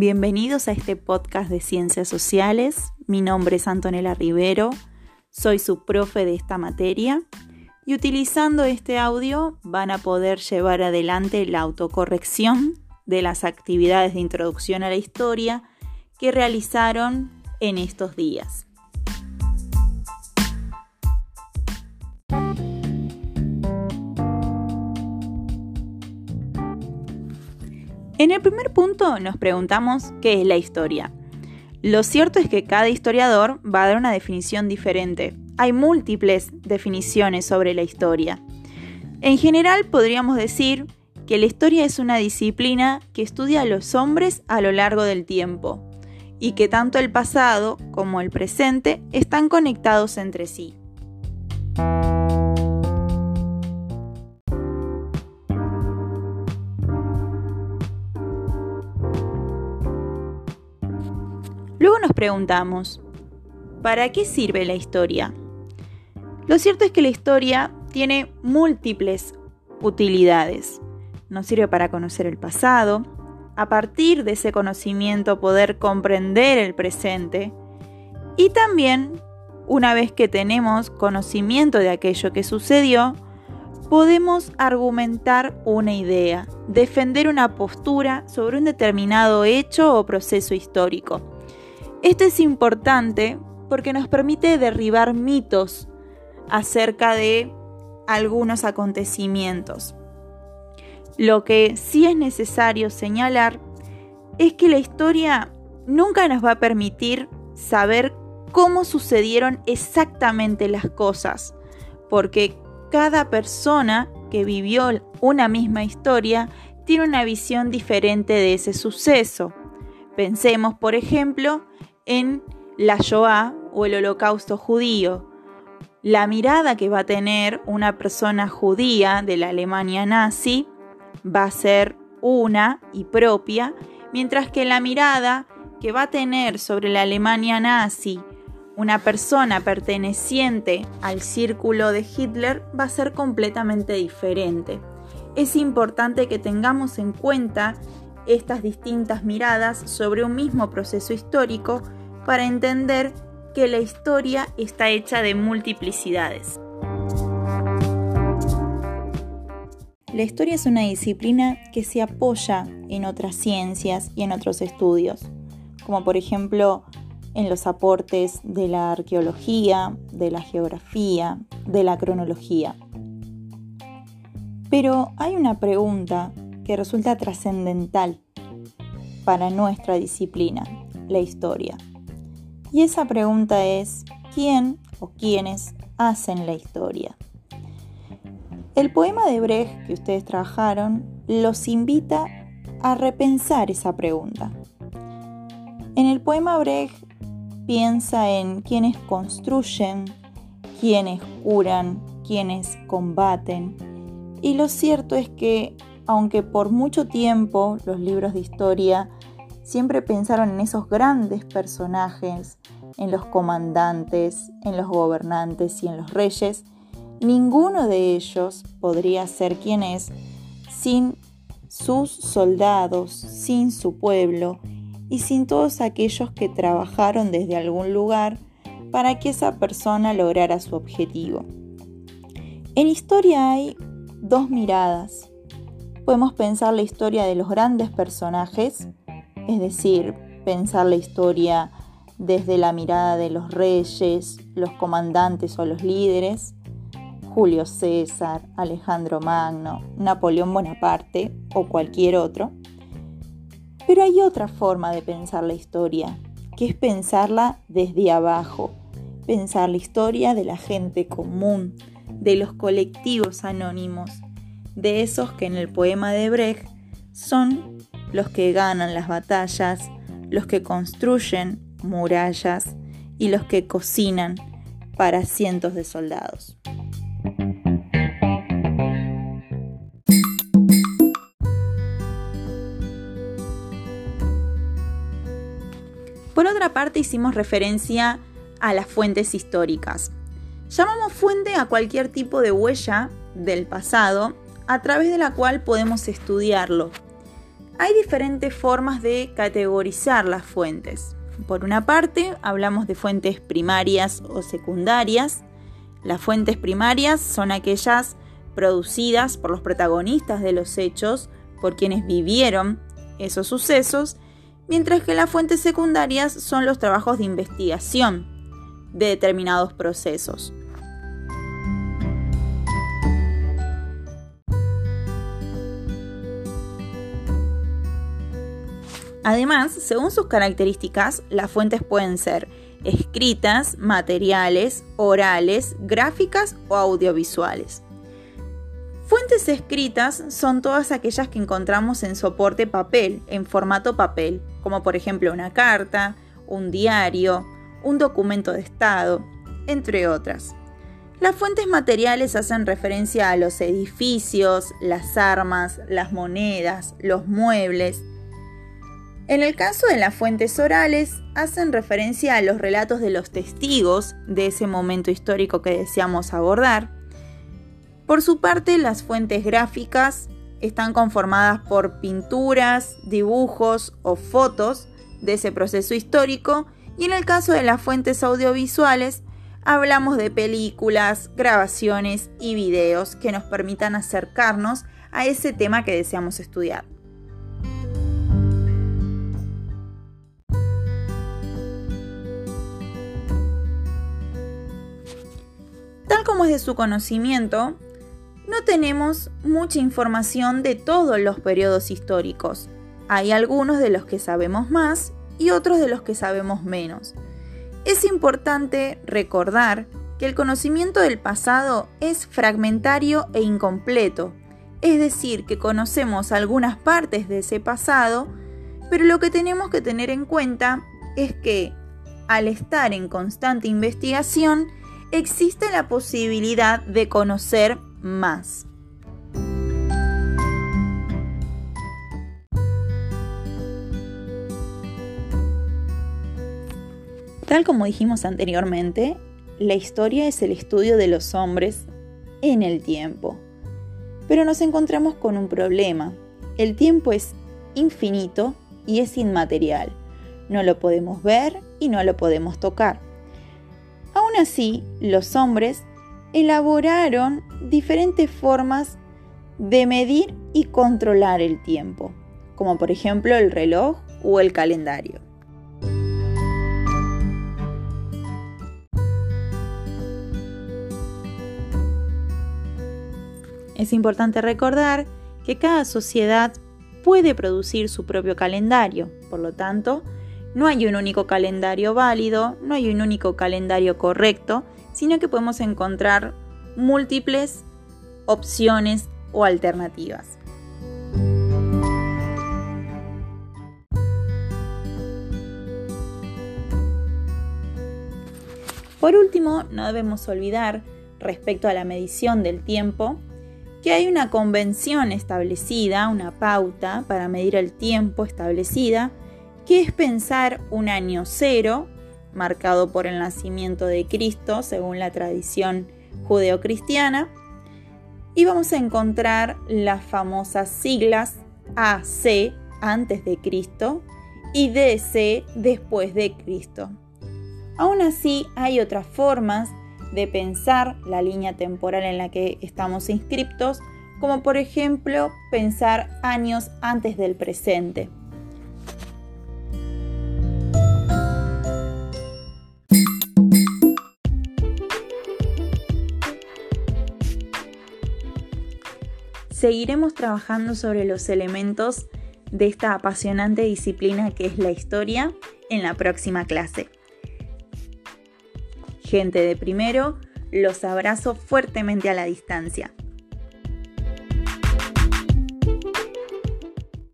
Bienvenidos a este podcast de Ciencias Sociales. Mi nombre es Antonella Rivero, soy su profe de esta materia y utilizando este audio van a poder llevar adelante la autocorrección de las actividades de introducción a la historia que realizaron en estos días. En el primer punto nos preguntamos qué es la historia. Lo cierto es que cada historiador va a dar una definición diferente. Hay múltiples definiciones sobre la historia. En general podríamos decir que la historia es una disciplina que estudia a los hombres a lo largo del tiempo y que tanto el pasado como el presente están conectados entre sí. Nos preguntamos, ¿para qué sirve la historia? Lo cierto es que la historia tiene múltiples utilidades. Nos sirve para conocer el pasado, a partir de ese conocimiento poder comprender el presente y también, una vez que tenemos conocimiento de aquello que sucedió, podemos argumentar una idea, defender una postura sobre un determinado hecho o proceso histórico. Esto es importante porque nos permite derribar mitos acerca de algunos acontecimientos. Lo que sí es necesario señalar es que la historia nunca nos va a permitir saber cómo sucedieron exactamente las cosas, porque cada persona que vivió una misma historia tiene una visión diferente de ese suceso. Pensemos, por ejemplo, en la Shoah o el holocausto judío. La mirada que va a tener una persona judía de la Alemania nazi va a ser una y propia, mientras que la mirada que va a tener sobre la Alemania nazi una persona perteneciente al círculo de Hitler va a ser completamente diferente. Es importante que tengamos en cuenta estas distintas miradas sobre un mismo proceso histórico para entender que la historia está hecha de multiplicidades. La historia es una disciplina que se apoya en otras ciencias y en otros estudios, como por ejemplo en los aportes de la arqueología, de la geografía, de la cronología. Pero hay una pregunta que resulta trascendental para nuestra disciplina, la historia. Y esa pregunta es, ¿quién o quiénes hacen la historia? El poema de Brecht que ustedes trabajaron los invita a repensar esa pregunta. En el poema Brecht piensa en quienes construyen, quienes curan, quienes combaten. Y lo cierto es que, aunque por mucho tiempo los libros de historia siempre pensaron en esos grandes personajes, en los comandantes, en los gobernantes y en los reyes, ninguno de ellos podría ser quien es sin sus soldados, sin su pueblo y sin todos aquellos que trabajaron desde algún lugar para que esa persona lograra su objetivo. En historia hay dos miradas. Podemos pensar la historia de los grandes personajes es decir, pensar la historia desde la mirada de los reyes, los comandantes o los líderes, Julio César, Alejandro Magno, Napoleón Bonaparte o cualquier otro. Pero hay otra forma de pensar la historia, que es pensarla desde abajo, pensar la historia de la gente común, de los colectivos anónimos, de esos que en el poema de Brecht son los que ganan las batallas, los que construyen murallas y los que cocinan para cientos de soldados. Por otra parte, hicimos referencia a las fuentes históricas. Llamamos fuente a cualquier tipo de huella del pasado a través de la cual podemos estudiarlo, Hay diferentes formas de categorizar las fuentes. Por una parte, hablamos de fuentes primarias o secundarias. Las fuentes primarias son aquellas producidas por los protagonistas de los hechos, por quienes vivieron esos sucesos, mientras que las fuentes secundarias son los trabajos de investigación de determinados procesos. Además, según sus características, las fuentes pueden ser escritas, materiales, orales, gráficas o audiovisuales. Fuentes escritas son todas aquellas que encontramos en soporte papel, en formato papel, como por ejemplo una carta, un diario, un documento de Estado, entre otras. Las fuentes materiales hacen referencia a los edificios, las armas, las monedas, los muebles, en el caso de las fuentes orales, hacen referencia a los relatos de los testigos de ese momento histórico que deseamos abordar. Por su parte, las fuentes gráficas están conformadas por pinturas, dibujos o fotos de ese proceso histórico y en el caso de las fuentes audiovisuales, hablamos de películas, grabaciones y videos que nos permitan acercarnos a ese tema que deseamos estudiar. Como es de su conocimiento, no tenemos mucha información de todos los periodos históricos. Hay algunos de los que sabemos más y otros de los que sabemos menos. Es importante recordar que el conocimiento del pasado es fragmentario e incompleto, es decir, que conocemos algunas partes de ese pasado, pero lo que tenemos que tener en cuenta es que al estar en constante investigación, existe la posibilidad de conocer más. Tal como dijimos anteriormente, la historia es el estudio de los hombres en el tiempo. Pero nos encontramos con un problema. El tiempo es infinito y es inmaterial. No lo podemos ver y no lo podemos tocar. Aún así, los hombres elaboraron diferentes formas de medir y controlar el tiempo, como por ejemplo el reloj o el calendario. Es importante recordar que cada sociedad puede producir su propio calendario, por lo tanto, no hay un único calendario válido, no hay un único calendario correcto, sino que podemos encontrar múltiples opciones o alternativas. Por último, no debemos olvidar, respecto a la medición del tiempo, que hay una convención establecida, una pauta para medir el tiempo establecida, que es pensar un año cero, marcado por el nacimiento de Cristo, según la tradición judeocristiana, y vamos a encontrar las famosas siglas AC antes de Cristo y DC después de Cristo. Aún así, hay otras formas de pensar la línea temporal en la que estamos inscriptos, como por ejemplo pensar años antes del presente. Seguiremos trabajando sobre los elementos de esta apasionante disciplina que es la historia en la próxima clase. Gente de primero, los abrazo fuertemente a la distancia.